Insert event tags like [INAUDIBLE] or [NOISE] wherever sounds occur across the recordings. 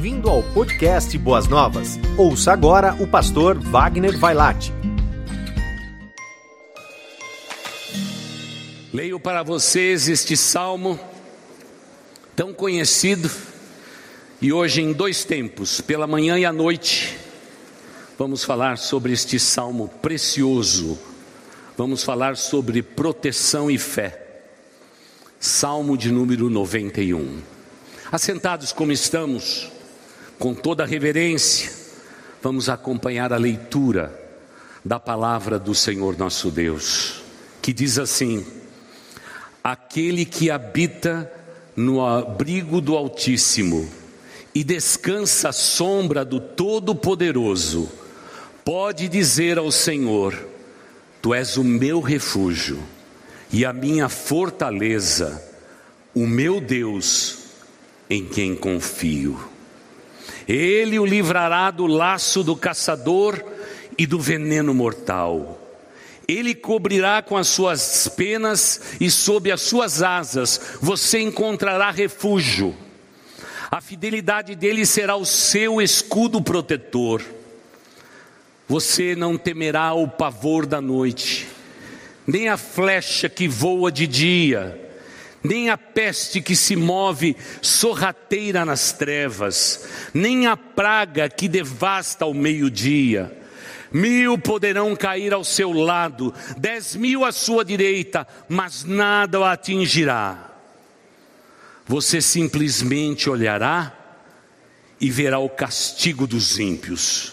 Bem-vindo ao podcast Boas Novas. Ouça agora o pastor Wagner Vailate. Leio para vocês este salmo tão conhecido e hoje em dois tempos, pela manhã e à noite, vamos falar sobre este salmo precioso. Vamos falar sobre proteção e fé. Salmo de número 91. Assentados como estamos, com toda reverência, vamos acompanhar a leitura da palavra do Senhor nosso Deus, que diz assim: Aquele que habita no abrigo do Altíssimo e descansa à sombra do Todo-Poderoso, pode dizer ao Senhor: Tu és o meu refúgio e a minha fortaleza, o meu Deus em quem confio. Ele o livrará do laço do caçador e do veneno mortal. Ele cobrirá com as suas penas e sob as suas asas você encontrará refúgio. A fidelidade dele será o seu escudo protetor. Você não temerá o pavor da noite, nem a flecha que voa de dia nem a peste que se move sorrateira nas trevas, nem a praga que devasta ao meio-dia. Mil poderão cair ao seu lado, dez mil à sua direita, mas nada o atingirá. Você simplesmente olhará e verá o castigo dos ímpios.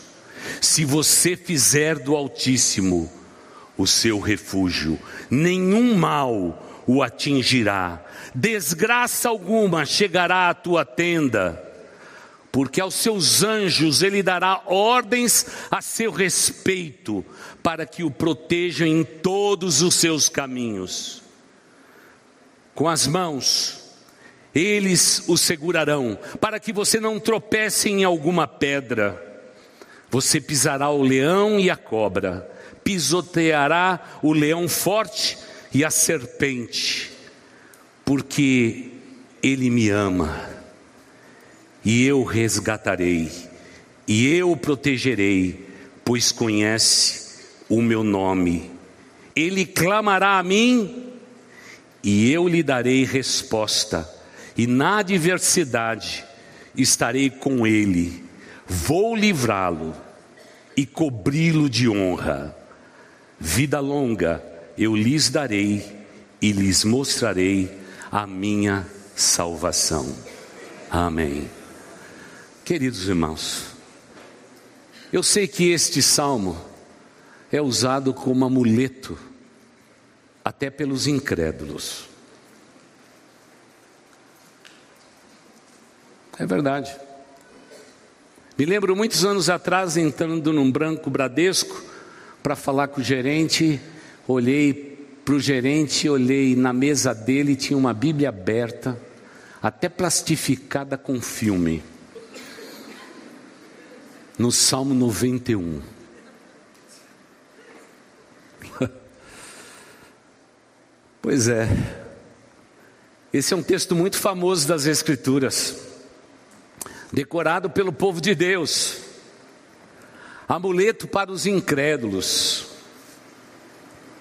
Se você fizer do Altíssimo o seu refúgio, nenhum mal o atingirá, desgraça alguma chegará à tua tenda, porque aos seus anjos ele dará ordens a seu respeito, para que o protejam em todos os seus caminhos. Com as mãos, eles o segurarão, para que você não tropece em alguma pedra. Você pisará o leão e a cobra, pisoteará o leão forte e a serpente, porque Ele me ama, e eu resgatarei, e eu protegerei, pois conhece o meu nome. Ele clamará a mim, e eu lhe darei resposta, e na adversidade estarei com ele, vou livrá-lo e cobri-lo de honra. Vida longa eu lhes darei e lhes mostrarei a minha salvação. Amém. Queridos irmãos, eu sei que este salmo é usado como amuleto até pelos incrédulos. É verdade. Me lembro muitos anos atrás entrando num branco Bradesco para falar com o gerente Olhei para o gerente, olhei na mesa dele, tinha uma Bíblia aberta, até plastificada com filme. No Salmo 91. [LAUGHS] pois é. Esse é um texto muito famoso das Escrituras, decorado pelo povo de Deus, amuleto para os incrédulos.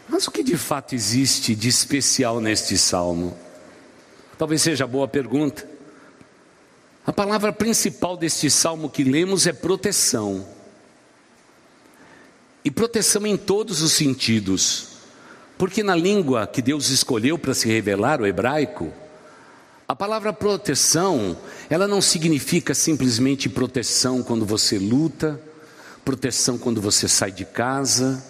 Mas o que de fato existe de especial neste salmo? Talvez seja boa pergunta. A palavra principal deste salmo que lemos é proteção. E proteção em todos os sentidos. Porque na língua que Deus escolheu para se revelar, o hebraico, a palavra proteção, ela não significa simplesmente proteção quando você luta, proteção quando você sai de casa,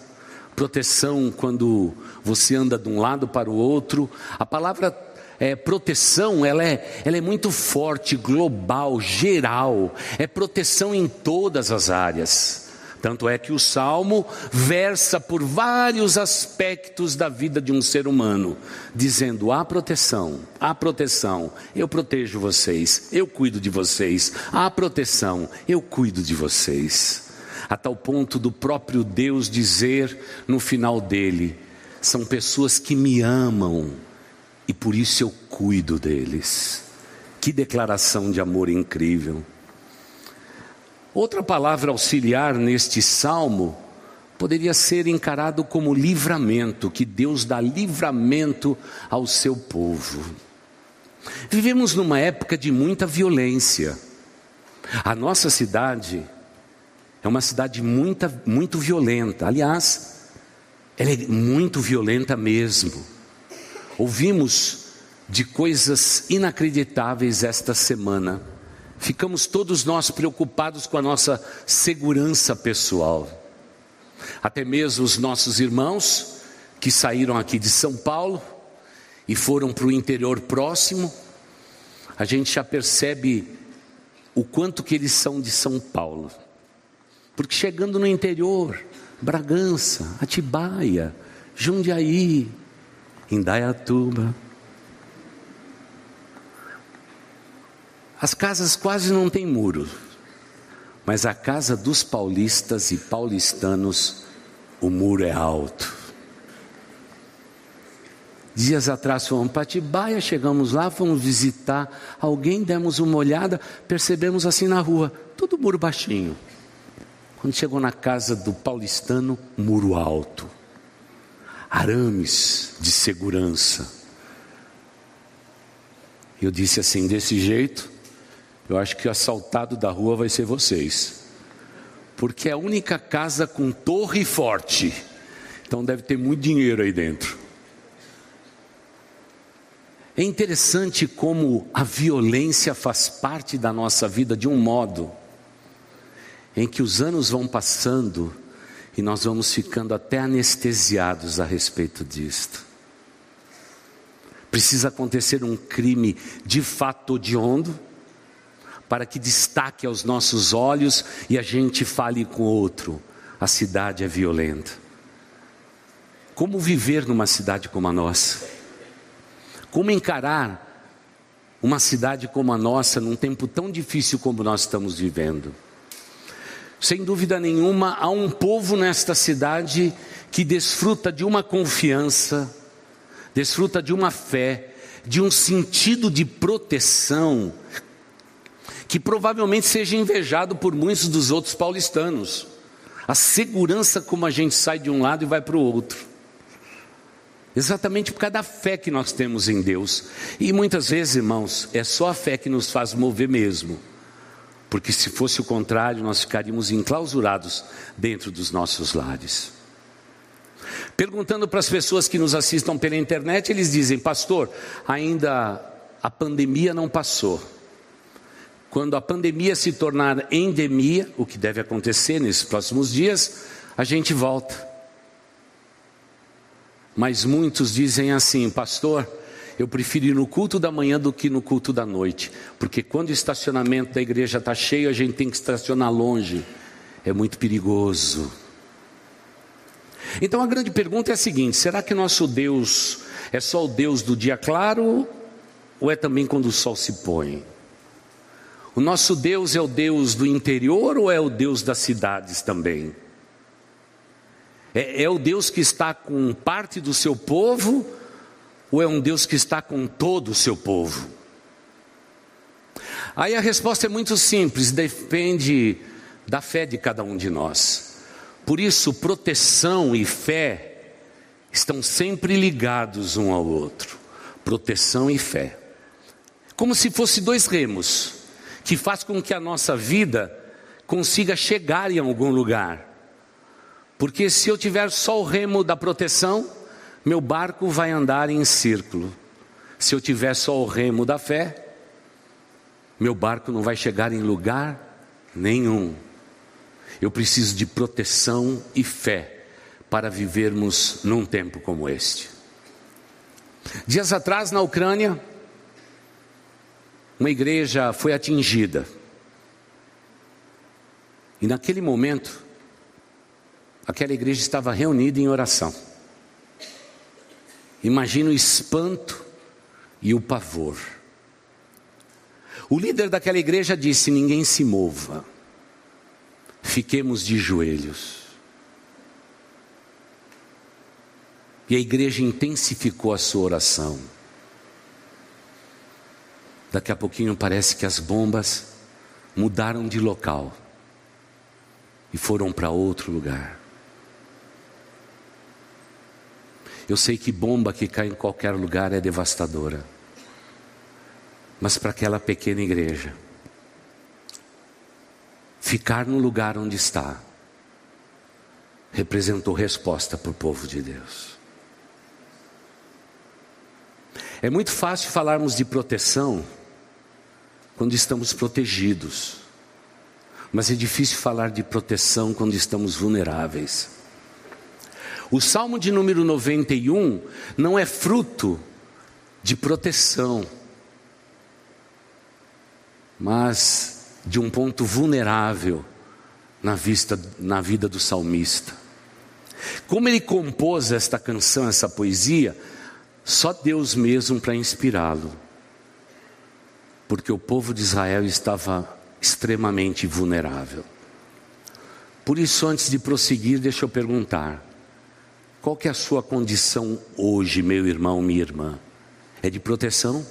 proteção quando você anda de um lado para o outro. A palavra é, proteção, ela é, ela é muito forte, global, geral. É proteção em todas as áreas. Tanto é que o salmo versa por vários aspectos da vida de um ser humano, dizendo: há proteção, há proteção, eu protejo vocês, eu cuido de vocês, há proteção, eu cuido de vocês a tal ponto do próprio Deus dizer no final dele: são pessoas que me amam e por isso eu cuido deles. Que declaração de amor incrível. Outra palavra auxiliar neste salmo poderia ser encarado como livramento, que Deus dá livramento ao seu povo. Vivemos numa época de muita violência. A nossa cidade é uma cidade muita, muito violenta. Aliás, ela é muito violenta mesmo. Ouvimos de coisas inacreditáveis esta semana. Ficamos todos nós preocupados com a nossa segurança pessoal. Até mesmo os nossos irmãos que saíram aqui de São Paulo e foram para o interior próximo, a gente já percebe o quanto que eles são de São Paulo. Porque chegando no interior, Bragança, Atibaia, Jundiaí, Indaiatuba, as casas quase não têm muros, mas a casa dos paulistas e paulistanos, o muro é alto. Dias atrás fomos para Atibaia, chegamos lá, fomos visitar alguém, demos uma olhada, percebemos assim na rua, tudo muro baixinho. Quando chegou na casa do paulistano, muro alto, arames de segurança. Eu disse assim: desse jeito, eu acho que o assaltado da rua vai ser vocês, porque é a única casa com torre forte, então deve ter muito dinheiro aí dentro. É interessante como a violência faz parte da nossa vida de um modo em que os anos vão passando e nós vamos ficando até anestesiados a respeito disto. Precisa acontecer um crime de fato odiondo para que destaque aos nossos olhos e a gente fale com outro. A cidade é violenta. Como viver numa cidade como a nossa? Como encarar uma cidade como a nossa num tempo tão difícil como nós estamos vivendo? Sem dúvida nenhuma, há um povo nesta cidade que desfruta de uma confiança, desfruta de uma fé, de um sentido de proteção, que provavelmente seja invejado por muitos dos outros paulistanos. A segurança como a gente sai de um lado e vai para o outro. Exatamente por causa da fé que nós temos em Deus. E muitas vezes, irmãos, é só a fé que nos faz mover mesmo. Porque se fosse o contrário, nós ficaríamos enclausurados dentro dos nossos lares. Perguntando para as pessoas que nos assistam pela internet, eles dizem: Pastor, ainda a pandemia não passou. Quando a pandemia se tornar endemia, o que deve acontecer nesses próximos dias, a gente volta. Mas muitos dizem assim, pastor, eu prefiro ir no culto da manhã do que no culto da noite, porque quando o estacionamento da igreja está cheio, a gente tem que estacionar longe, é muito perigoso. Então a grande pergunta é a seguinte: será que nosso Deus é só o Deus do dia claro ou é também quando o sol se põe? O nosso Deus é o Deus do interior ou é o Deus das cidades também? É, é o Deus que está com parte do seu povo ou é um Deus que está com todo o seu povo? Aí a resposta é muito simples, depende da fé de cada um de nós. Por isso, proteção e fé estão sempre ligados um ao outro. Proteção e fé. Como se fossem dois remos que faz com que a nossa vida consiga chegar em algum lugar. Porque se eu tiver só o remo da proteção, meu barco vai andar em círculo. Se eu tiver só o remo da fé, meu barco não vai chegar em lugar nenhum. Eu preciso de proteção e fé para vivermos num tempo como este. Dias atrás, na Ucrânia, uma igreja foi atingida. E naquele momento, aquela igreja estava reunida em oração. Imagina o espanto e o pavor. O líder daquela igreja disse: Ninguém se mova, fiquemos de joelhos. E a igreja intensificou a sua oração. Daqui a pouquinho parece que as bombas mudaram de local e foram para outro lugar. Eu sei que bomba que cai em qualquer lugar é devastadora. Mas para aquela pequena igreja, ficar no lugar onde está, representou resposta para o povo de Deus. É muito fácil falarmos de proteção quando estamos protegidos, mas é difícil falar de proteção quando estamos vulneráveis. O Salmo de número 91 não é fruto de proteção, mas de um ponto vulnerável na, vista, na vida do salmista. Como ele compôs esta canção, essa poesia, só Deus mesmo para inspirá-lo. Porque o povo de Israel estava extremamente vulnerável. Por isso, antes de prosseguir, deixa eu perguntar: qual que é a sua condição hoje, meu irmão, minha irmã? É de proteção?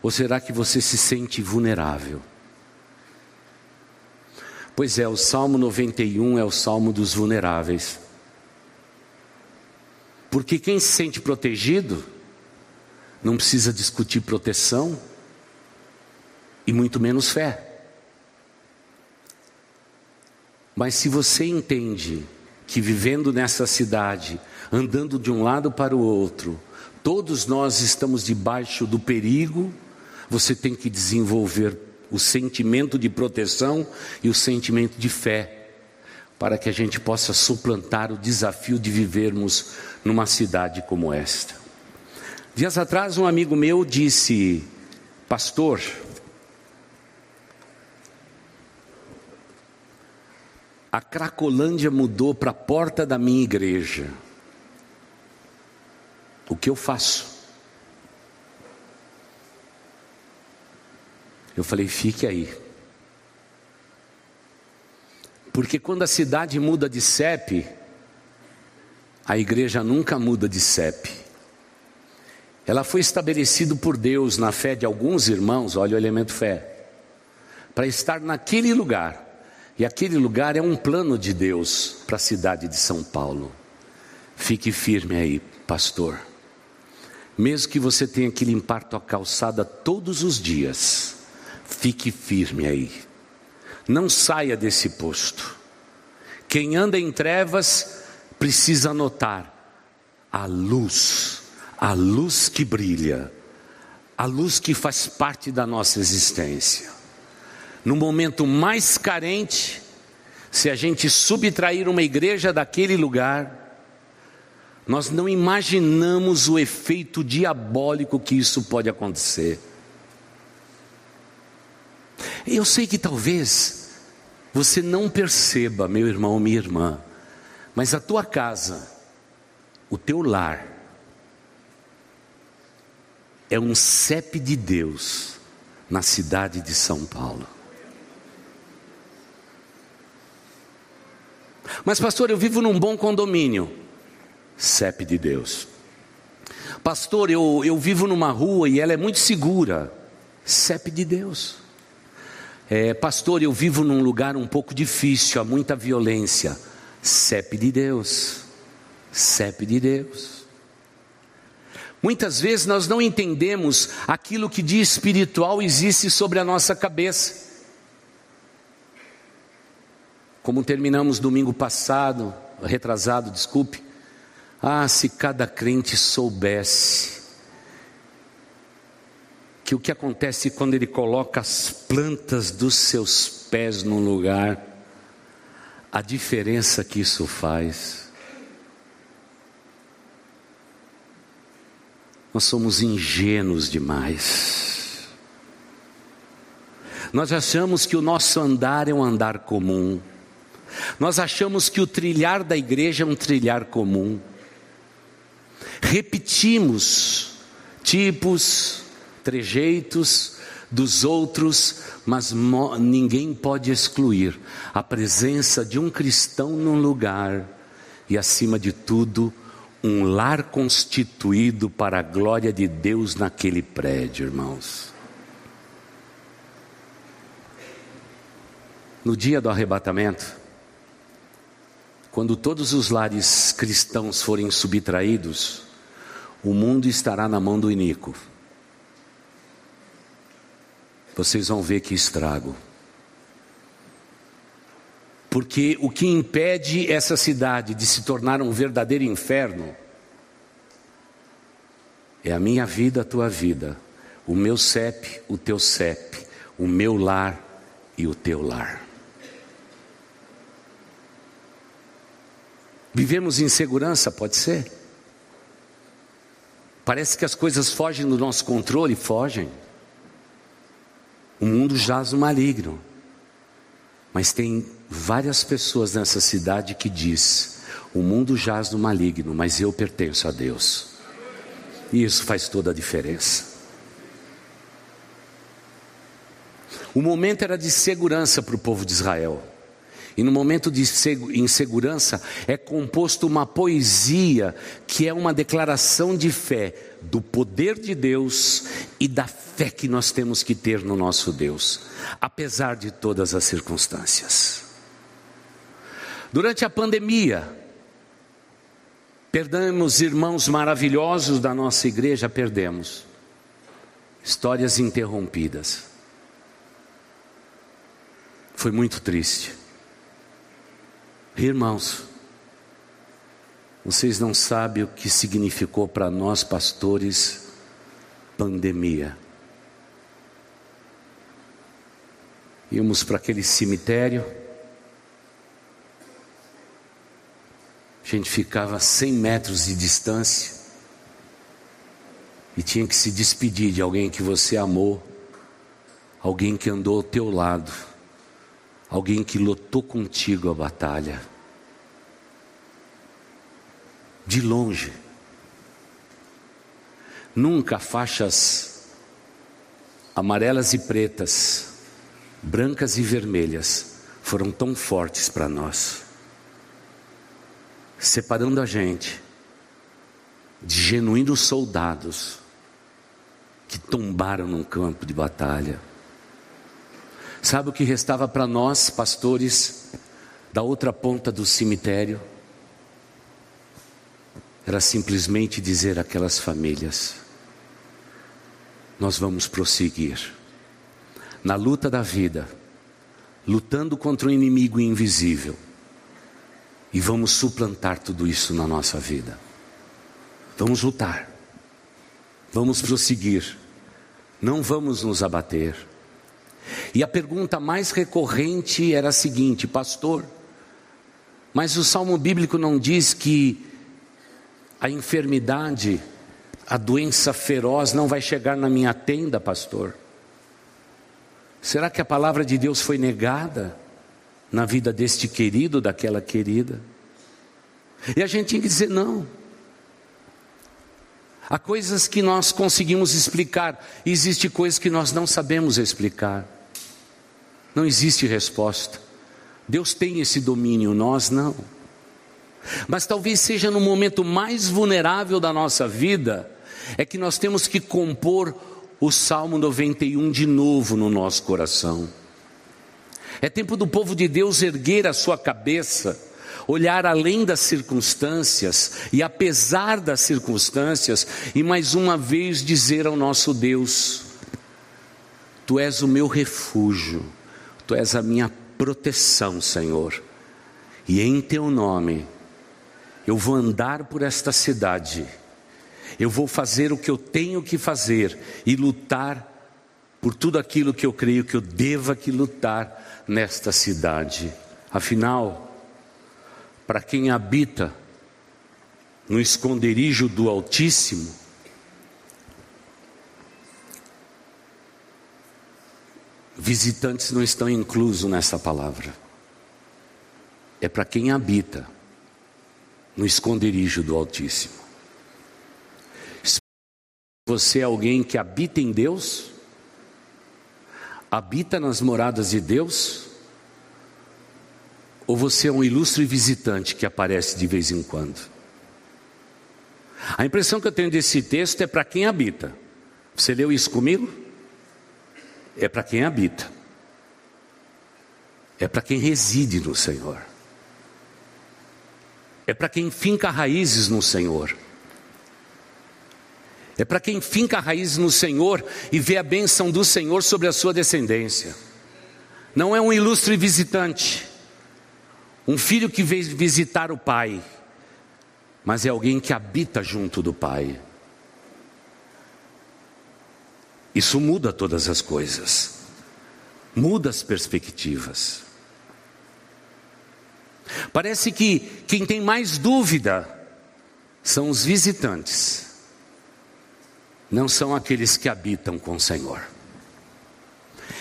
Ou será que você se sente vulnerável? Pois é, o Salmo 91 é o Salmo dos vulneráveis. Porque quem se sente protegido não precisa discutir proteção e muito menos fé. Mas se você entende que vivendo nessa cidade, andando de um lado para o outro, todos nós estamos debaixo do perigo, você tem que desenvolver o sentimento de proteção e o sentimento de fé para que a gente possa suplantar o desafio de vivermos numa cidade como esta. Dias atrás, um amigo meu disse: Pastor, a Cracolândia mudou para a porta da minha igreja. O que eu faço? Eu falei: fique aí. Porque quando a cidade muda de CEP, a igreja nunca muda de CEP. Ela foi estabelecida por Deus na fé de alguns irmãos, olha o elemento fé, para estar naquele lugar. E aquele lugar é um plano de Deus para a cidade de São Paulo. Fique firme aí, pastor. Mesmo que você tenha que limpar tua calçada todos os dias, fique firme aí. Não saia desse posto. Quem anda em trevas precisa notar a luz, a luz que brilha, a luz que faz parte da nossa existência. No momento mais carente, se a gente subtrair uma igreja daquele lugar, nós não imaginamos o efeito diabólico que isso pode acontecer. Eu sei que talvez você não perceba, meu irmão, minha irmã, mas a tua casa, o teu lar, é um CEP de Deus na cidade de São Paulo. Mas, pastor, eu vivo num bom condomínio. CEP de Deus. Pastor, eu, eu vivo numa rua e ela é muito segura. CEP de Deus. É, pastor, eu vivo num lugar um pouco difícil, há muita violência. CEP de Deus, CEP de Deus. Muitas vezes nós não entendemos aquilo que de espiritual existe sobre a nossa cabeça. Como terminamos domingo passado, retrasado, desculpe. Ah, se cada crente soubesse que o que acontece quando ele coloca as plantas dos seus pés no lugar, a diferença que isso faz. Nós somos ingênuos demais. Nós achamos que o nosso andar é um andar comum. Nós achamos que o trilhar da igreja é um trilhar comum. Repetimos tipos, trejeitos dos outros, mas ninguém pode excluir a presença de um cristão num lugar e, acima de tudo, um lar constituído para a glória de Deus naquele prédio, irmãos. No dia do arrebatamento, quando todos os lares cristãos forem subtraídos, o mundo estará na mão do iníquo. Vocês vão ver que estrago. Porque o que impede essa cidade de se tornar um verdadeiro inferno é a minha vida, a tua vida, o meu CEP, o teu CEP, o meu lar e o teu lar. Vivemos em segurança, pode ser? Parece que as coisas fogem do nosso controle, fogem. O mundo jaz no maligno. Mas tem várias pessoas nessa cidade que diz: "O mundo jaz no maligno, mas eu pertenço a Deus". E isso faz toda a diferença. O momento era de segurança para o povo de Israel. E no momento de insegurança é composto uma poesia que é uma declaração de fé do poder de Deus e da fé que nós temos que ter no nosso Deus, apesar de todas as circunstâncias. Durante a pandemia, perdemos irmãos maravilhosos da nossa igreja, perdemos. Histórias interrompidas. Foi muito triste. Irmãos, vocês não sabem o que significou para nós pastores pandemia. Íamos para aquele cemitério, a gente ficava a 100 metros de distância. E tinha que se despedir de alguém que você amou, alguém que andou ao teu lado alguém que lutou contigo a batalha. De longe. Nunca faixas amarelas e pretas, brancas e vermelhas foram tão fortes para nós, separando a gente de genuínos soldados que tombaram num campo de batalha Sabe o que restava para nós, pastores, da outra ponta do cemitério? Era simplesmente dizer àquelas famílias: Nós vamos prosseguir na luta da vida, lutando contra o inimigo invisível, e vamos suplantar tudo isso na nossa vida. Vamos lutar, vamos prosseguir, não vamos nos abater e a pergunta mais recorrente era a seguinte: Pastor, mas o salmo bíblico não diz que a enfermidade, a doença feroz não vai chegar na minha tenda, pastor? Será que a palavra de Deus foi negada na vida deste querido, daquela querida? E a gente tinha que dizer não. Há coisas que nós conseguimos explicar, existe coisas que nós não sabemos explicar. Não existe resposta. Deus tem esse domínio, nós não. Mas talvez seja no momento mais vulnerável da nossa vida, é que nós temos que compor o Salmo 91 de novo no nosso coração. É tempo do povo de Deus erguer a sua cabeça olhar além das circunstâncias e apesar das circunstâncias, e mais uma vez dizer ao nosso Deus: Tu és o meu refúgio, Tu és a minha proteção, Senhor, e em Teu nome eu vou andar por esta cidade, eu vou fazer o que eu tenho que fazer e lutar por tudo aquilo que eu creio que eu deva que lutar nesta cidade. Afinal, para quem habita no esconderijo do Altíssimo, visitantes não estão inclusos nessa palavra. É para quem habita no esconderijo do Altíssimo. Você é alguém que habita em Deus? Habita nas moradas de Deus? Ou você é um ilustre visitante que aparece de vez em quando? A impressão que eu tenho desse texto é para quem habita. Você leu isso comigo? É para quem habita. é para quem reside no Senhor, é para quem finca raízes no Senhor. É para quem finca raízes no Senhor e vê a bênção do Senhor sobre a sua descendência. Não é um ilustre visitante, um filho que veio visitar o pai, mas é alguém que habita junto do pai. Isso muda todas as coisas, muda as perspectivas. Parece que quem tem mais dúvida são os visitantes não são aqueles que habitam com o Senhor.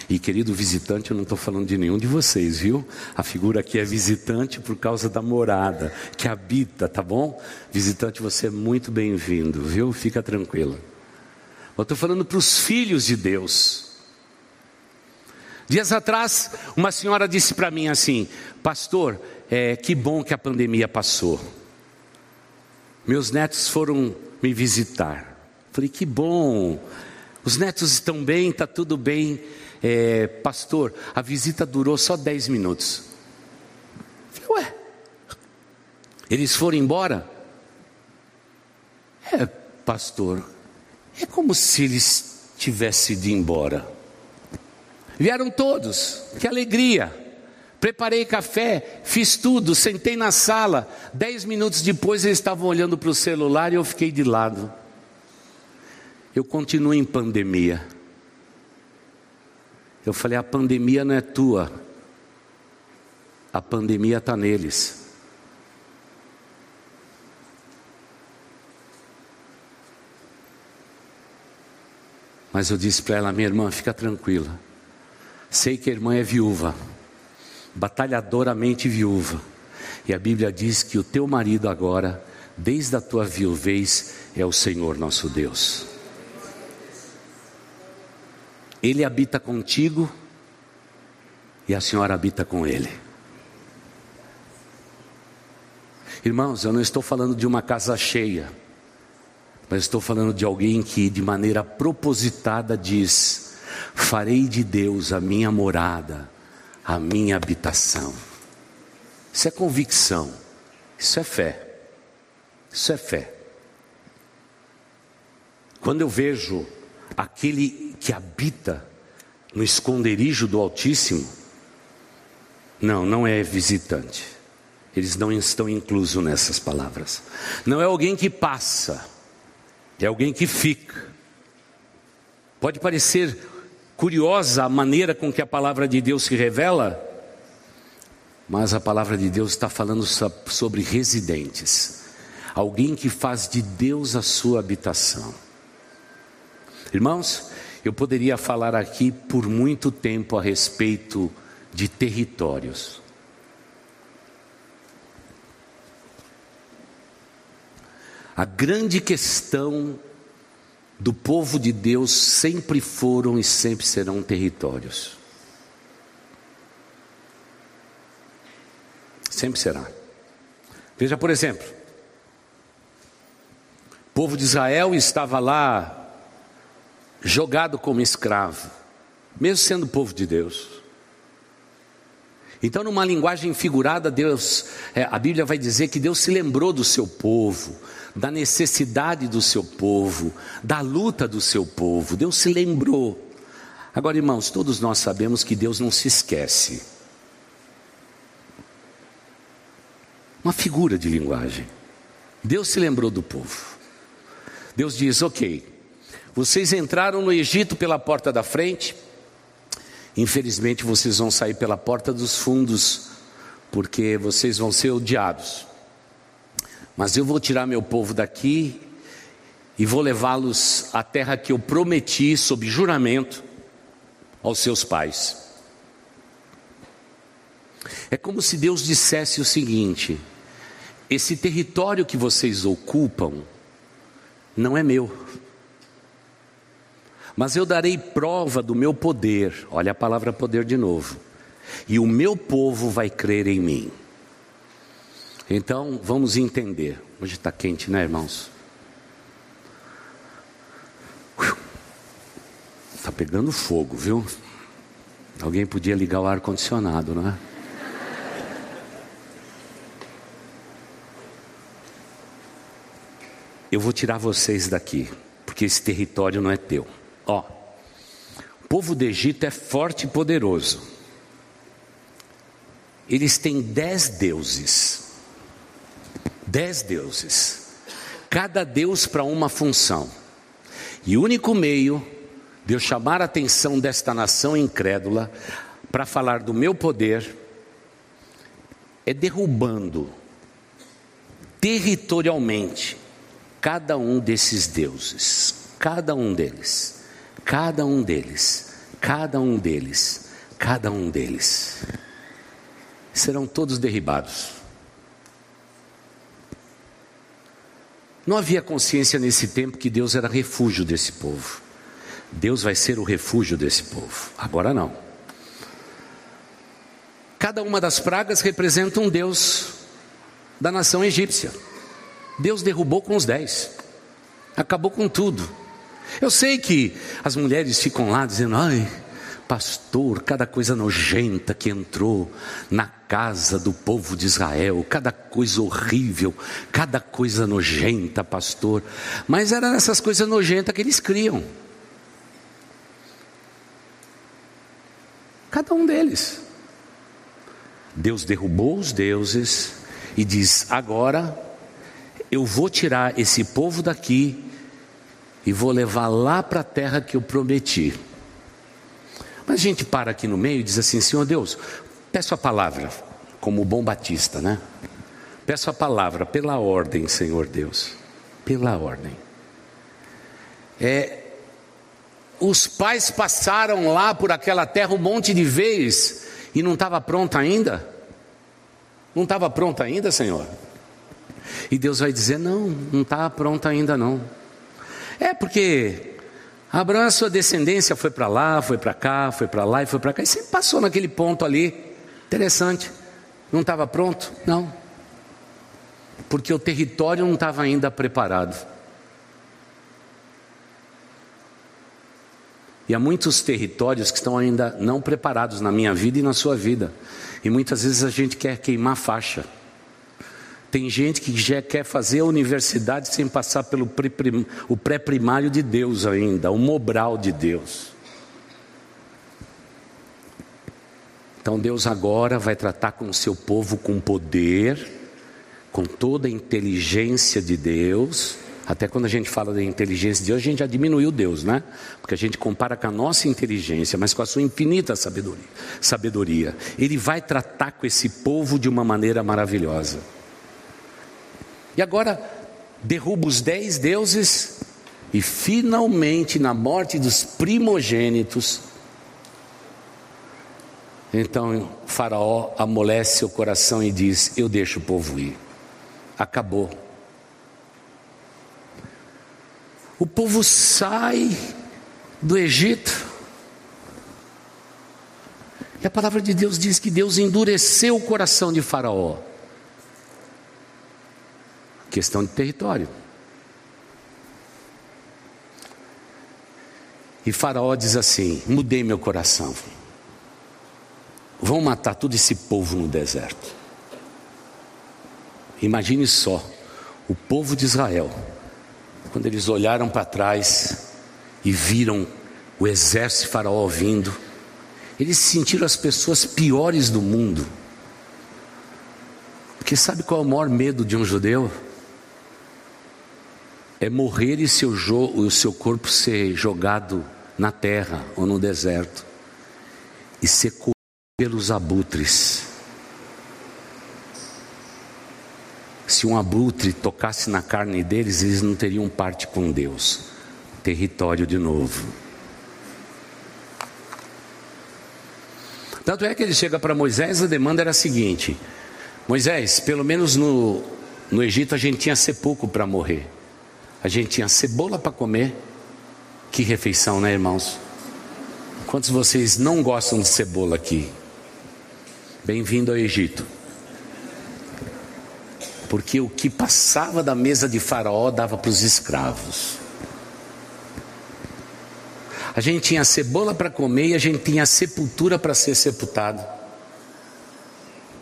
E querido visitante, eu não estou falando de nenhum de vocês, viu? A figura aqui é visitante por causa da morada, que habita, tá bom? Visitante, você é muito bem-vindo, viu? Fica tranquilo. Eu estou falando para os filhos de Deus. Dias atrás, uma senhora disse para mim assim: Pastor, é, que bom que a pandemia passou. Meus netos foram me visitar. Falei, que bom. Os netos estão bem, está tudo bem. É, pastor, a visita durou só 10 minutos. Falei, ué, eles foram embora? É, pastor, é como se eles tivessem ido embora. Vieram todos, que alegria. Preparei café, fiz tudo, sentei na sala. Dez minutos depois eles estavam olhando para o celular e eu fiquei de lado eu continuo em pandemia. Eu falei: a pandemia não é tua, a pandemia está neles. Mas eu disse para ela: minha irmã, fica tranquila. Sei que a irmã é viúva, batalhadoramente viúva. E a Bíblia diz que o teu marido agora, desde a tua viuvez, é o Senhor nosso Deus. Ele habita contigo e a senhora habita com ele. Irmãos, eu não estou falando de uma casa cheia, mas estou falando de alguém que de maneira propositada diz: Farei de Deus a minha morada, a minha habitação. Isso é convicção, isso é fé, isso é fé. Quando eu vejo aquele que habita no esconderijo do Altíssimo, não, não é visitante. Eles não estão inclusos nessas palavras. Não é alguém que passa, é alguém que fica. Pode parecer curiosa a maneira com que a palavra de Deus se revela, mas a palavra de Deus está falando sobre residentes, alguém que faz de Deus a sua habitação. Irmãos, eu poderia falar aqui por muito tempo a respeito de territórios. A grande questão do povo de Deus sempre foram e sempre serão territórios. Sempre será. Veja, por exemplo, o povo de Israel estava lá jogado como escravo, mesmo sendo povo de Deus. Então, numa linguagem figurada, Deus, é, a Bíblia vai dizer que Deus se lembrou do seu povo, da necessidade do seu povo, da luta do seu povo. Deus se lembrou. Agora, irmãos, todos nós sabemos que Deus não se esquece. Uma figura de linguagem. Deus se lembrou do povo. Deus diz: Ok, vocês entraram no Egito pela porta da frente, infelizmente vocês vão sair pela porta dos fundos, porque vocês vão ser odiados. Mas eu vou tirar meu povo daqui e vou levá-los à terra que eu prometi sob juramento aos seus pais. É como se Deus dissesse o seguinte: esse território que vocês ocupam não é meu mas eu darei prova do meu poder. Olha a palavra poder de novo. E o meu povo vai crer em mim. Então, vamos entender. Hoje está quente, né, irmãos? Está pegando fogo, viu? Alguém podia ligar o ar-condicionado, não é? Eu vou tirar vocês daqui, porque esse território não é teu. Ó, o povo do Egito é forte e poderoso. Eles têm dez deuses. Dez deuses. Cada deus para uma função. E o único meio de eu chamar a atenção desta nação incrédula para falar do meu poder é derrubando territorialmente cada um desses deuses, cada um deles, cada um deles, cada um deles, cada um deles, serão todos derribados. Não havia consciência nesse tempo que Deus era refúgio desse povo. Deus vai ser o refúgio desse povo. Agora não. Cada uma das pragas representa um Deus da nação egípcia. Deus derrubou com os dez, acabou com tudo. Eu sei que as mulheres ficam lá dizendo: ai, pastor, cada coisa nojenta que entrou na casa do povo de Israel, cada coisa horrível, cada coisa nojenta, pastor. Mas eram essas coisas nojentas que eles criam. Cada um deles. Deus derrubou os deuses e diz: agora eu vou tirar esse povo daqui e vou levar lá para a terra que eu prometi. Mas a gente para aqui no meio e diz assim: Senhor Deus, peço a palavra, como o bom batista, né? Peço a palavra pela ordem, Senhor Deus, pela ordem. É, os pais passaram lá por aquela terra um monte de vezes e não estava pronta ainda? Não estava pronta ainda, Senhor? E Deus vai dizer: não, não está pronta ainda não. É porque Abraão, sua descendência foi para lá, foi para cá, foi para lá e foi para cá, e sempre passou naquele ponto ali. Interessante. Não estava pronto? Não. Porque o território não estava ainda preparado. E há muitos territórios que estão ainda não preparados na minha vida e na sua vida. E muitas vezes a gente quer queimar faixa. Tem gente que já quer fazer a universidade sem passar pelo pré-primário de Deus ainda, o mobral de Deus. Então Deus agora vai tratar com o seu povo com poder, com toda a inteligência de Deus até quando a gente fala da inteligência de Deus, a gente já diminuiu Deus, né? Porque a gente compara com a nossa inteligência, mas com a sua infinita sabedoria. sabedoria. Ele vai tratar com esse povo de uma maneira maravilhosa. E agora, derruba os dez deuses, e finalmente, na morte dos primogênitos, então Faraó amolece o coração e diz: Eu deixo o povo ir. Acabou. o povo sai do Egito. E a palavra de Deus diz que Deus endureceu o coração de Faraó. Questão de território. E Faraó diz assim: mudei meu coração. Vão matar todo esse povo no deserto. Imagine só, o povo de Israel quando eles olharam para trás e viram o exército de Faraó vindo, eles se sentiram as pessoas piores do mundo. Porque sabe qual é o maior medo de um judeu? É morrer e seu o seu corpo ser jogado na terra ou no deserto e ser comido pelos abutres. se um abutre tocasse na carne deles, eles não teriam parte com Deus. Território de novo. Tanto é que ele chega para Moisés, a demanda era a seguinte: Moisés, pelo menos no, no Egito a gente tinha sepulcro para morrer, a gente tinha cebola para comer. Que refeição, né, irmãos? Quantos de vocês não gostam de cebola aqui? Bem-vindo ao Egito porque o que passava da mesa de Faraó dava para os escravos. A gente tinha cebola para comer e a gente tinha sepultura para ser sepultado.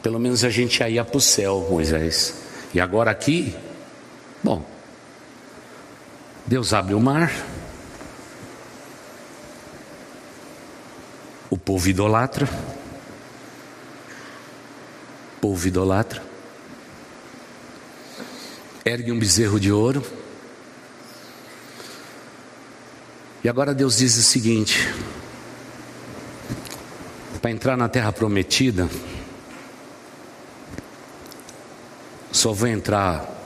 Pelo menos a gente ia para o céu, Moisés. E agora aqui, bom, Deus abre o mar. O povo idolatra. O povo idolatra. Ergue um bezerro de ouro. E agora Deus diz o seguinte: para entrar na terra prometida, só vão entrar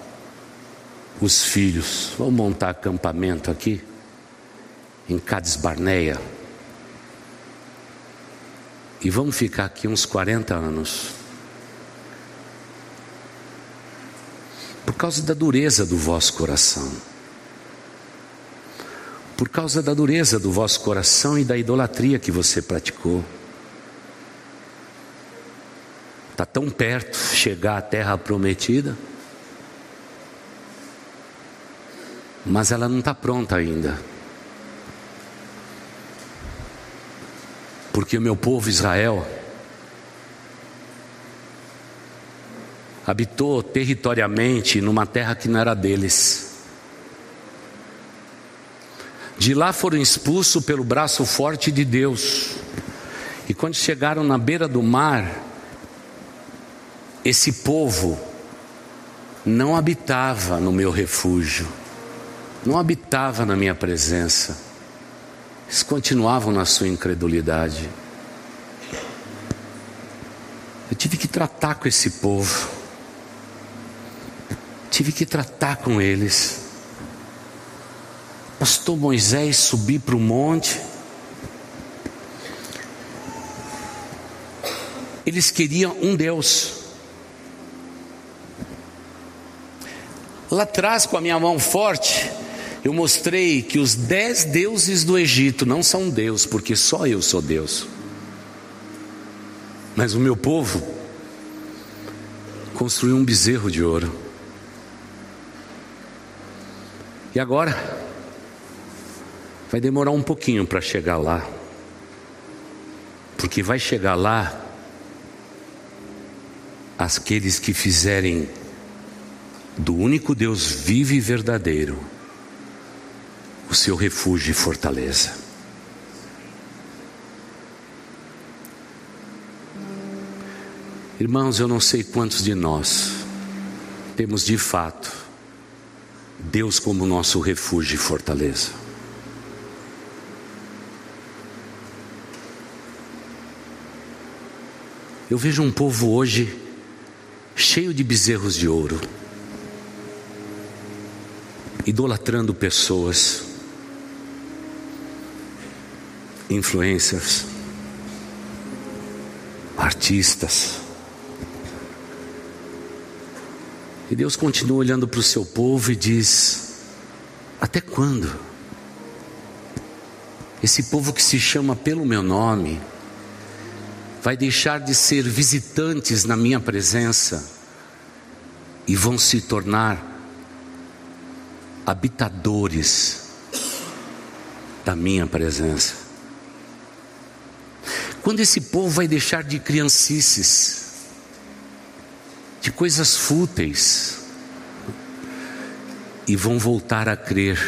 os filhos. Vamos montar acampamento aqui, em Cades Barneia. E vamos ficar aqui uns 40 anos. Por causa da dureza do vosso coração. Por causa da dureza do vosso coração e da idolatria que você praticou. Está tão perto chegar à terra prometida, mas ela não está pronta ainda. Porque o meu povo Israel habitou territoriamente numa terra que não era deles. De lá foram expulsos pelo braço forte de Deus. E quando chegaram na beira do mar, esse povo não habitava no meu refúgio, não habitava na minha presença, eles continuavam na sua incredulidade. Eu tive que tratar com esse povo, tive que tratar com eles. Pastor Moisés subir para o monte, eles queriam um Deus. Lá atrás, com a minha mão forte, eu mostrei que os dez deuses do Egito não são Deus, porque só eu sou Deus. Mas o meu povo construiu um bezerro de ouro. E agora, vai demorar um pouquinho para chegar lá, porque vai chegar lá aqueles que fizerem do único Deus vivo e verdadeiro, o seu refúgio e fortaleza. Irmãos, eu não sei quantos de nós temos de fato Deus como nosso refúgio e fortaleza. Eu vejo um povo hoje cheio de bezerros de ouro idolatrando pessoas, influencers, artistas. E Deus continua olhando para o seu povo e diz: Até quando? Esse povo que se chama pelo meu nome vai deixar de ser visitantes na minha presença e vão se tornar habitadores da minha presença. Quando esse povo vai deixar de criancices, de coisas fúteis, e vão voltar a crer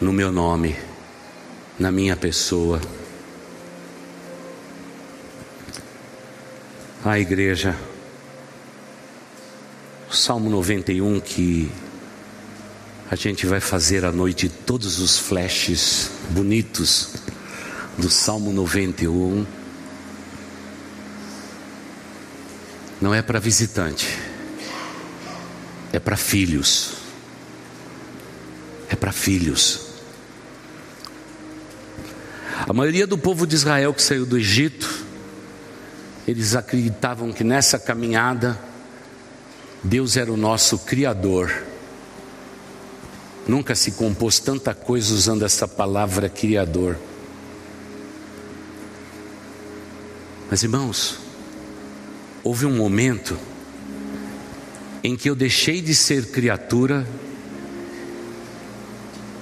no meu nome, na minha pessoa. A igreja, Salmo 91 que a gente vai fazer à noite todos os flashes bonitos do Salmo 91. Não é para visitante, é para filhos. É para filhos. A maioria do povo de Israel que saiu do Egito, eles acreditavam que nessa caminhada, Deus era o nosso Criador Nunca se compôs tanta coisa usando essa palavra criador. Mas irmãos, houve um momento em que eu deixei de ser criatura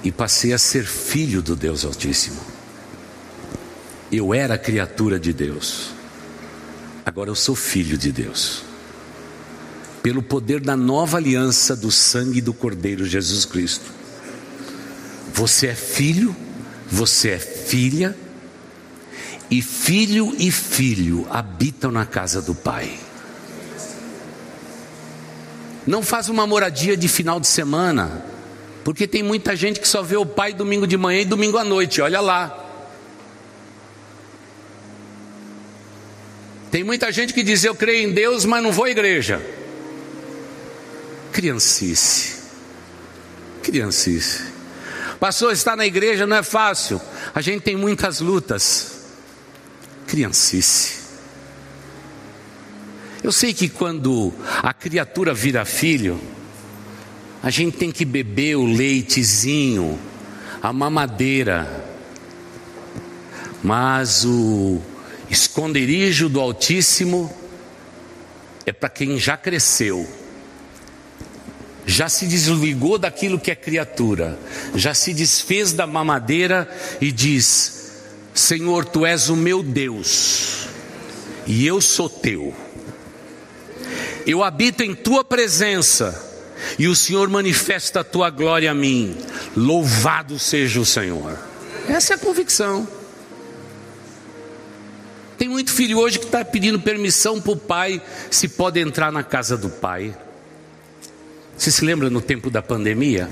e passei a ser filho do Deus Altíssimo. Eu era criatura de Deus, agora eu sou filho de Deus. pelo poder da nova aliança do sangue do Cordeiro Jesus Cristo. Você é filho, você é filha, e filho e filho habitam na casa do Pai. Não faz uma moradia de final de semana, porque tem muita gente que só vê o pai domingo de manhã e domingo à noite, olha lá. Tem muita gente que diz eu creio em Deus, mas não vou à igreja. Criancice. Criancice. Pastor, estar na igreja não é fácil. A gente tem muitas lutas. Criancice. Eu sei que quando a criatura vira filho, a gente tem que beber o leitezinho, a mamadeira, mas o esconderijo do Altíssimo é para quem já cresceu, já se desligou daquilo que é criatura, já se desfez da mamadeira e diz: Senhor, tu és o meu Deus, e eu sou teu. Eu habito em tua presença, e o Senhor manifesta a tua glória a mim. Louvado seja o Senhor. Essa é a convicção. Tem muito filho hoje que está pedindo permissão para o pai se pode entrar na casa do pai. Você se lembra no tempo da pandemia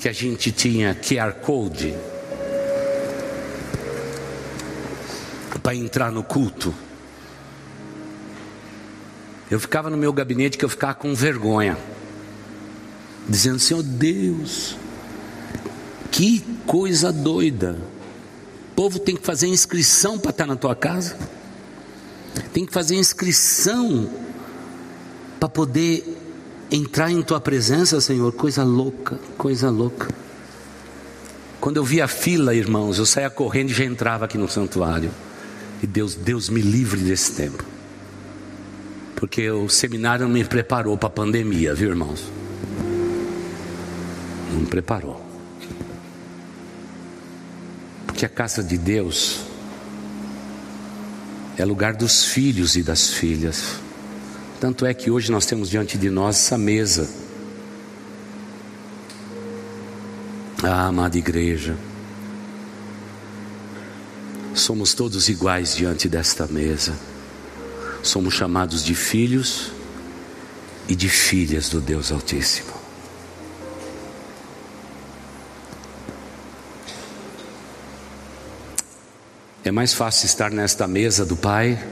que a gente tinha QR Code para entrar no culto? Eu ficava no meu gabinete que eu ficava com vergonha, dizendo: Senhor Deus, que coisa doida. O povo tem que fazer inscrição para estar na tua casa, tem que fazer inscrição para poder entrar em tua presença, Senhor. Coisa louca, coisa louca. Quando eu via a fila, irmãos, eu saía correndo e já entrava aqui no santuário. E Deus, Deus me livre desse tempo porque o seminário não me preparou para a pandemia, viu irmãos? Não me preparou. Porque a casa de Deus é lugar dos filhos e das filhas. Tanto é que hoje nós temos diante de nós essa mesa. Ah, amada igreja, somos todos iguais diante desta mesa somos chamados de filhos e de filhas do Deus Altíssimo. É mais fácil estar nesta mesa do Pai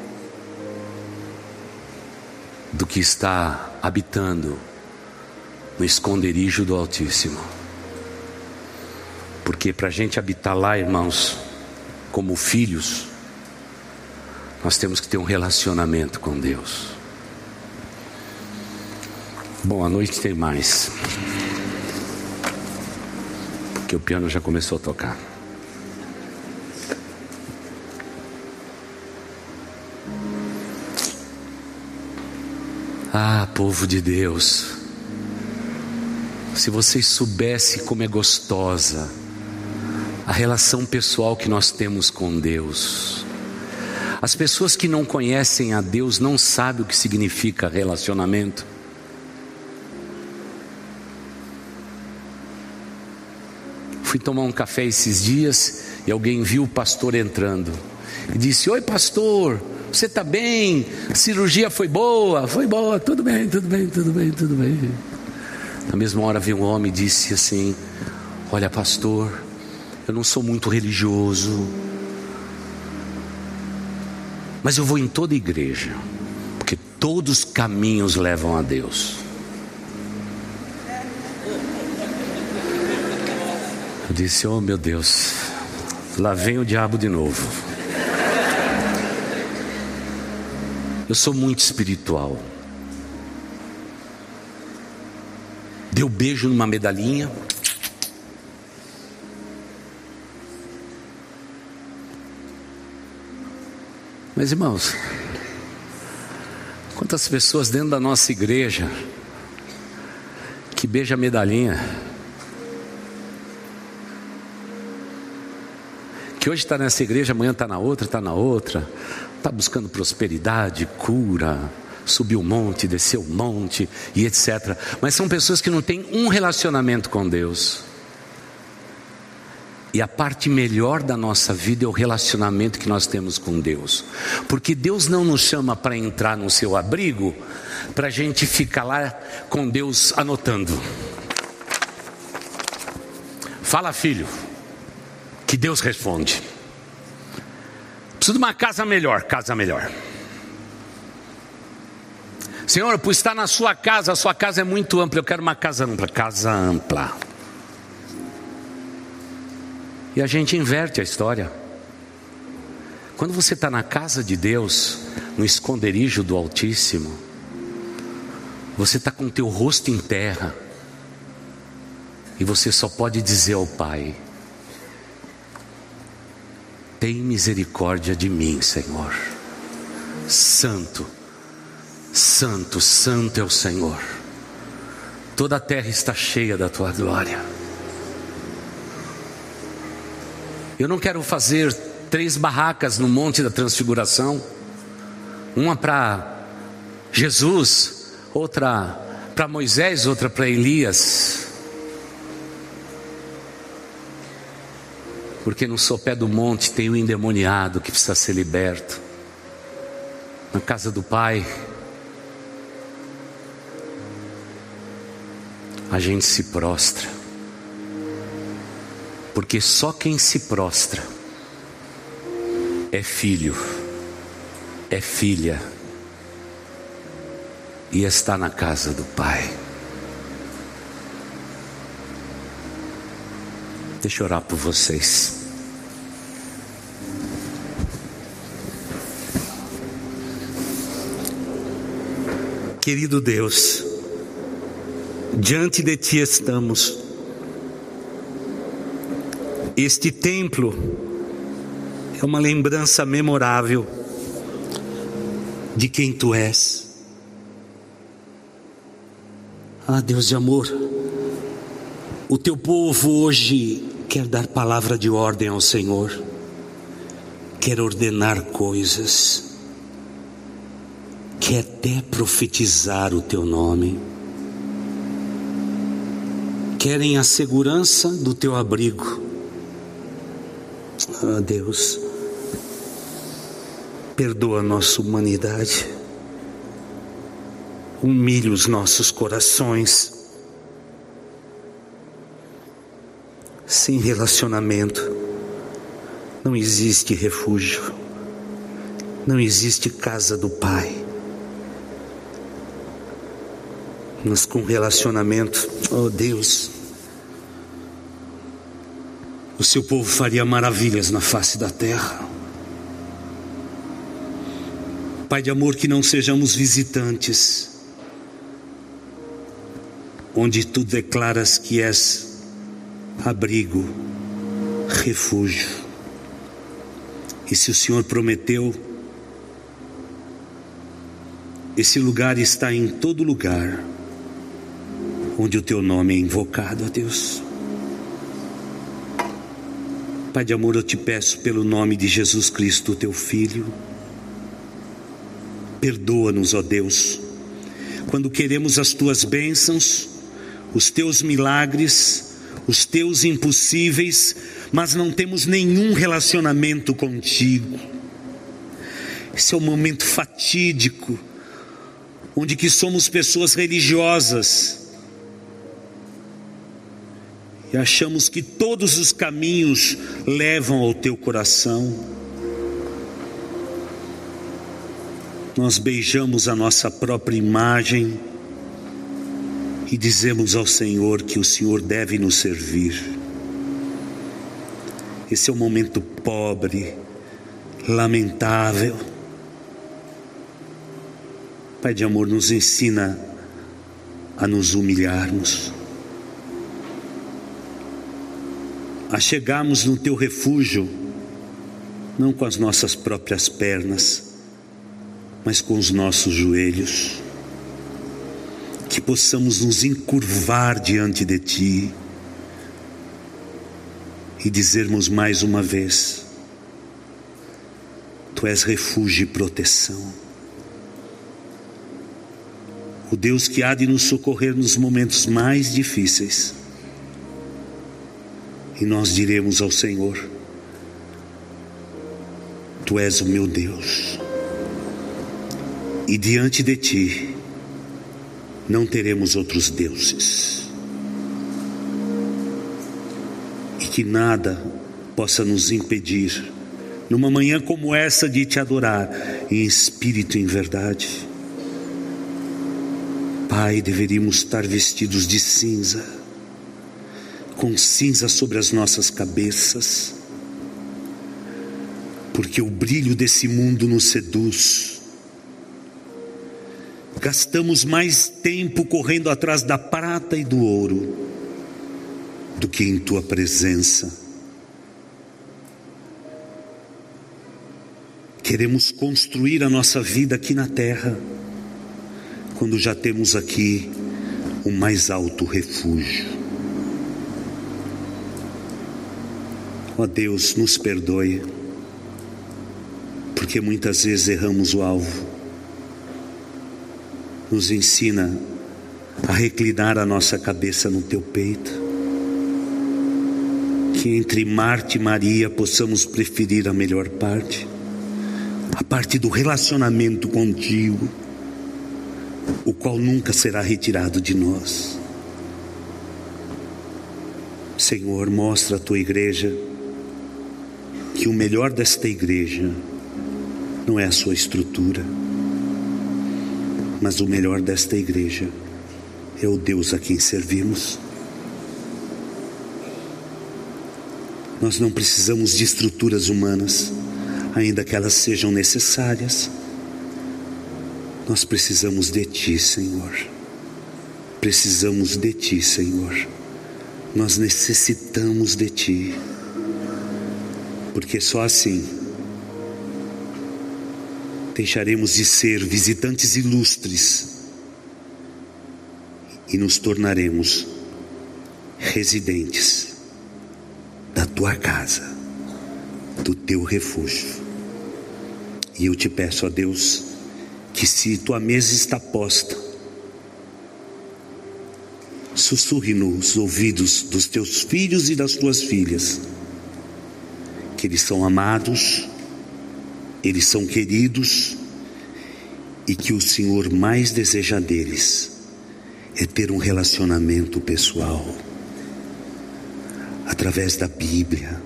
do que estar habitando no esconderijo do Altíssimo. Porque para a gente habitar lá, irmãos, como filhos, nós temos que ter um relacionamento com Deus. Bom, à noite tem mais. Porque o piano já começou a tocar. Ah, povo de Deus, se vocês soubessem como é gostosa a relação pessoal que nós temos com Deus. As pessoas que não conhecem a Deus não sabem o que significa relacionamento. Fui tomar um café esses dias e alguém viu o pastor entrando e disse: Oi, pastor, você está bem? A cirurgia foi boa? Foi boa, tudo bem, tudo bem, tudo bem, tudo bem. Na mesma hora veio um homem e disse assim: Olha, pastor, eu não sou muito religioso mas eu vou em toda igreja, porque todos os caminhos levam a Deus. Eu disse: Oh meu Deus, lá vem o diabo de novo. Eu sou muito espiritual. Deu beijo numa medalhinha. Mas irmãos, quantas pessoas dentro da nossa igreja que beija a medalhinha, que hoje está nessa igreja, amanhã está na outra, está na outra, está buscando prosperidade, cura, subiu o monte, desceu o monte e etc. Mas são pessoas que não têm um relacionamento com Deus. E a parte melhor da nossa vida é o relacionamento que nós temos com Deus. Porque Deus não nos chama para entrar no seu abrigo, para a gente ficar lá com Deus anotando. Fala, filho, que Deus responde. Preciso de uma casa melhor, casa melhor. Senhor, por estar na sua casa, a sua casa é muito ampla, eu quero uma casa ampla, casa ampla. E a gente inverte a história. Quando você está na casa de Deus, no esconderijo do Altíssimo, você está com teu rosto em terra, e você só pode dizer ao Pai: Tem misericórdia de mim, Senhor. Santo, Santo, Santo é o Senhor. Toda a terra está cheia da tua glória. Eu não quero fazer três barracas no Monte da Transfiguração, uma para Jesus, outra para Moisés, outra para Elias. Porque no sopé do monte tem um endemoniado que precisa ser liberto. Na casa do Pai, a gente se prostra porque só quem se prostra é filho, é filha e está na casa do Pai. Deixa eu orar por vocês. Querido Deus, diante de Ti estamos este templo é uma lembrança memorável de quem tu és. Ah, Deus de amor, o teu povo hoje quer dar palavra de ordem ao Senhor, quer ordenar coisas, quer até profetizar o teu nome, querem a segurança do teu abrigo ah, Deus, perdoa a nossa humanidade, humilha os nossos corações. Sem relacionamento, não existe refúgio, não existe casa do Pai. Mas com relacionamento, oh Deus, o seu povo faria maravilhas na face da terra. Pai de amor, que não sejamos visitantes, onde tu declaras que és abrigo, refúgio. E se o Senhor prometeu, esse lugar está em todo lugar onde o teu nome é invocado, ó Deus. Pai de amor, eu te peço pelo nome de Jesus Cristo, teu Filho, perdoa-nos, ó Deus, quando queremos as tuas bênçãos, os teus milagres, os teus impossíveis, mas não temos nenhum relacionamento contigo. Esse é o momento fatídico, onde que somos pessoas religiosas, e achamos que todos os caminhos levam ao teu coração. Nós beijamos a nossa própria imagem e dizemos ao Senhor que o Senhor deve nos servir. Esse é um momento pobre, lamentável. Pai de amor, nos ensina a nos humilharmos a chegarmos no teu refúgio, não com as nossas próprias pernas, mas com os nossos joelhos, que possamos nos encurvar diante de ti e dizermos mais uma vez: Tu és refúgio e proteção. o Deus que há de nos socorrer nos momentos mais difíceis. E nós diremos ao Senhor: Tu és o meu Deus, e diante de Ti não teremos outros deuses, e que nada possa nos impedir, numa manhã como essa, de Te adorar em espírito e em verdade. Pai, deveríamos estar vestidos de cinza, com cinza sobre as nossas cabeças, porque o brilho desse mundo nos seduz. Gastamos mais tempo correndo atrás da prata e do ouro do que em tua presença. Queremos construir a nossa vida aqui na terra quando já temos aqui o mais alto refúgio. Ó oh Deus, nos perdoe, porque muitas vezes erramos o alvo. Nos ensina a reclinar a nossa cabeça no teu peito. Que entre Marte e Maria possamos preferir a melhor parte, a parte do relacionamento contigo o qual nunca será retirado de nós. Senhor, mostra a tua igreja que o melhor desta igreja não é a sua estrutura, mas o melhor desta igreja é o Deus a quem servimos. Nós não precisamos de estruturas humanas, ainda que elas sejam necessárias. Nós precisamos de Ti, Senhor. Precisamos de Ti, Senhor. Nós necessitamos de Ti. Porque só assim deixaremos de ser visitantes ilustres e nos tornaremos residentes da tua casa, do teu refúgio. E eu te peço a Deus, que se tua mesa está posta, sussurre nos ouvidos dos teus filhos e das tuas filhas, que eles são amados, eles são queridos, e que o Senhor mais deseja deles é ter um relacionamento pessoal, através da Bíblia,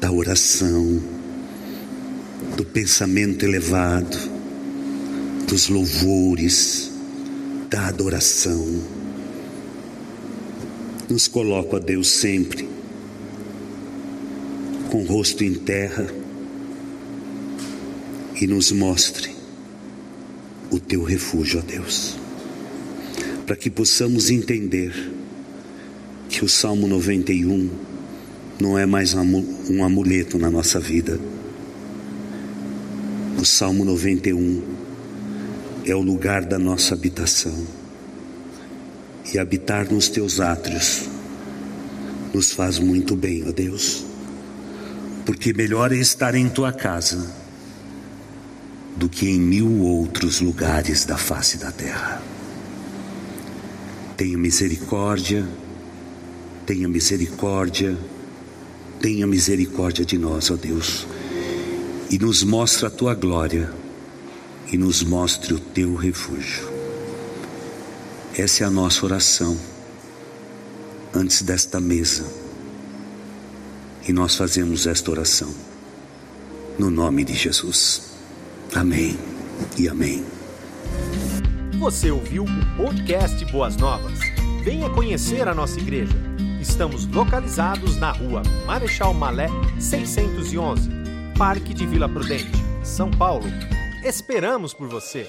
da oração, do pensamento elevado dos louvores, da adoração. Nos coloco a Deus sempre com o rosto em terra e nos mostre o teu refúgio, ó Deus, para que possamos entender que o Salmo 91 não é mais um amuleto na nossa vida. O Salmo 91 é o lugar da nossa habitação. E habitar nos teus átrios nos faz muito bem, ó Deus, porque melhor é estar em tua casa do que em mil outros lugares da face da terra. Tenha misericórdia, tenha misericórdia, tenha misericórdia de nós, ó Deus, e nos mostra a tua glória e nos mostre o teu refúgio. Essa é a nossa oração antes desta mesa. E nós fazemos esta oração no nome de Jesus. Amém e amém. Você ouviu o podcast Boas Novas? Venha conhecer a nossa igreja. Estamos localizados na rua Marechal Malé 611, Parque de Vila Prudente, São Paulo Esperamos por você!